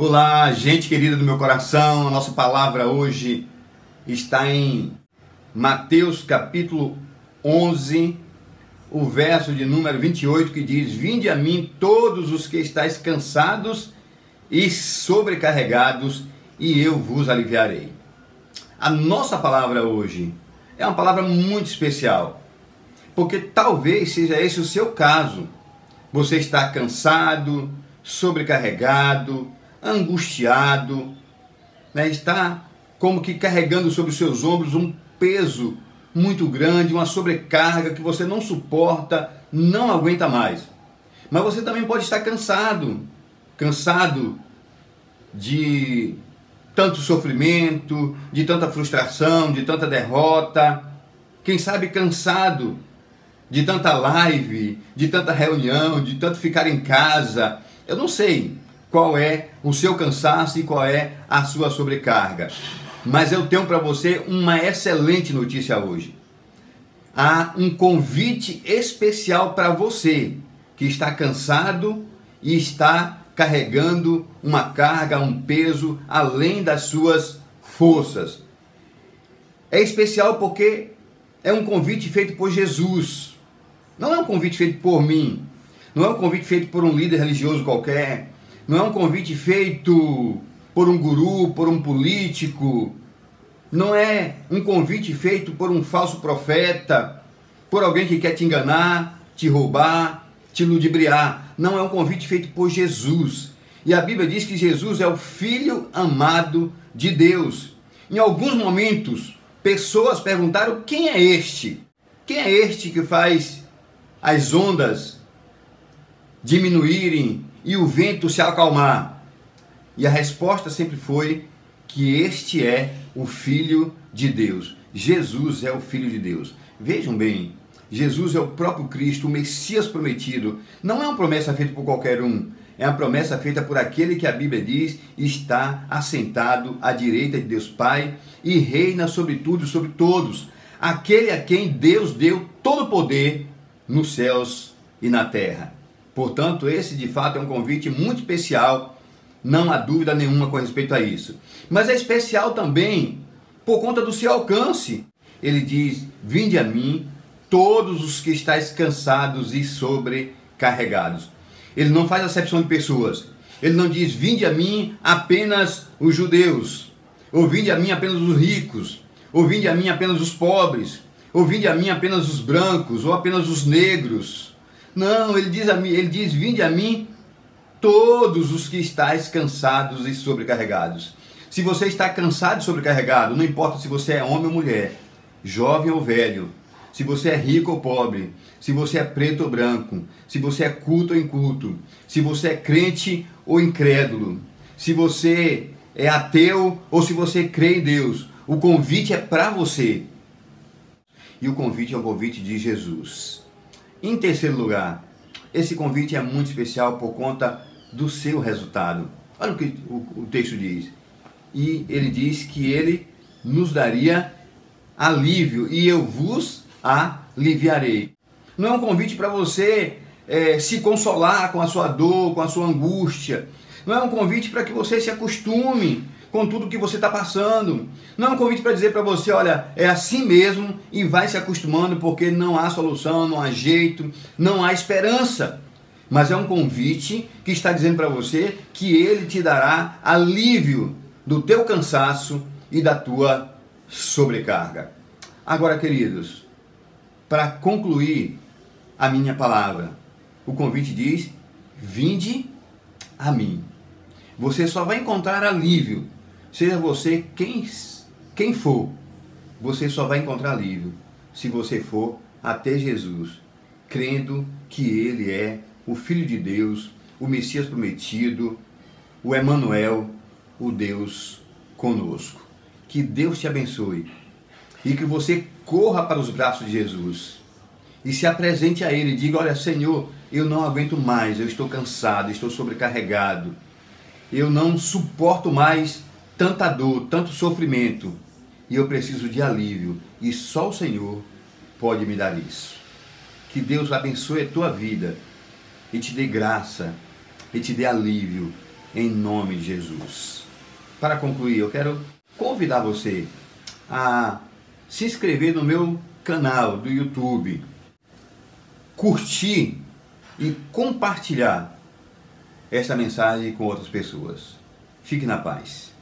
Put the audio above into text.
Olá, gente querida do meu coração. A nossa palavra hoje está em Mateus capítulo 11, o verso de número 28 que diz: Vinde a mim todos os que estáis cansados e sobrecarregados, e eu vos aliviarei. A nossa palavra hoje é uma palavra muito especial, porque talvez seja esse o seu caso. Você está cansado, sobrecarregado, angustiado, né? está como que carregando sobre os seus ombros um peso muito grande, uma sobrecarga que você não suporta, não aguenta mais. Mas você também pode estar cansado, cansado de tanto sofrimento, de tanta frustração, de tanta derrota, quem sabe cansado de tanta live, de tanta reunião, de tanto ficar em casa. Eu não sei qual é o seu cansaço e qual é a sua sobrecarga. Mas eu tenho para você uma excelente notícia hoje. Há um convite especial para você que está cansado e está carregando uma carga, um peso além das suas forças. É especial porque é um convite feito por Jesus. Não é um convite feito por mim. Não é um convite feito por um líder religioso qualquer não é um convite feito por um guru, por um político, não é um convite feito por um falso profeta, por alguém que quer te enganar, te roubar, te ludibriar. Não é um convite feito por Jesus. E a Bíblia diz que Jesus é o Filho amado de Deus. Em alguns momentos, pessoas perguntaram: quem é este? Quem é este que faz as ondas diminuírem e o vento se acalmar? E a resposta sempre foi que este é o Filho de Deus. Jesus é o Filho de Deus. Vejam bem, Jesus é o próprio Cristo, o Messias prometido. Não é uma promessa feita por qualquer um. É uma promessa feita por aquele que a Bíblia diz está assentado à direita de Deus Pai e reina sobre tudo e sobre todos. Aquele a quem Deus deu todo o poder nos céus e na terra. Portanto, esse de fato é um convite muito especial, não há dúvida nenhuma com respeito a isso. Mas é especial também por conta do seu alcance. Ele diz: Vinde a mim, todos os que estáis cansados e sobrecarregados. Ele não faz acepção de pessoas. Ele não diz: Vinde a mim apenas os judeus, ou vinde a mim apenas os ricos, ou vinde a mim apenas os pobres, ou vinde a mim apenas os brancos, ou apenas os negros não, ele diz a mim, ele diz: "Vinde a mim todos os que estáis cansados e sobrecarregados". Se você está cansado e sobrecarregado, não importa se você é homem ou mulher, jovem ou velho, se você é rico ou pobre, se você é preto ou branco, se você é culto ou inculto, se você é crente ou incrédulo, se você é ateu ou se você crê em Deus, o convite é para você. E o convite é o convite de Jesus. Em terceiro lugar, esse convite é muito especial por conta do seu resultado. Olha o que o, texto diz. E ele diz que ele nos daria alívio e eu vos aliviarei. Não é um convite para você é, se consolar com a sua dor, com a sua angústia. Não é um convite para que você se acostume com tudo que você está passando. Não é um convite para dizer para você, olha, é assim mesmo e vai se acostumando porque não há solução, não há jeito, não há esperança. Mas é um convite que está dizendo para você que ele te dará alívio do teu cansaço e da tua sobrecarga. Agora, queridos, para concluir a minha palavra, o convite diz: vinde a mim. Você só vai encontrar alívio Seja você quem, quem for, você só vai encontrar alívio se você for até Jesus, crendo que Ele é o Filho de Deus, o Messias prometido, o Emanuel, o Deus conosco. Que Deus te abençoe e que você corra para os braços de Jesus e se apresente a Ele. Diga: Olha, Senhor, eu não aguento mais, eu estou cansado, estou sobrecarregado, eu não suporto mais tanta dor, tanto sofrimento, e eu preciso de alívio, e só o Senhor pode me dar isso. Que Deus abençoe a tua vida e te dê graça e te dê alívio em nome de Jesus. Para concluir, eu quero convidar você a se inscrever no meu canal do YouTube, curtir e compartilhar esta mensagem com outras pessoas. Fique na paz.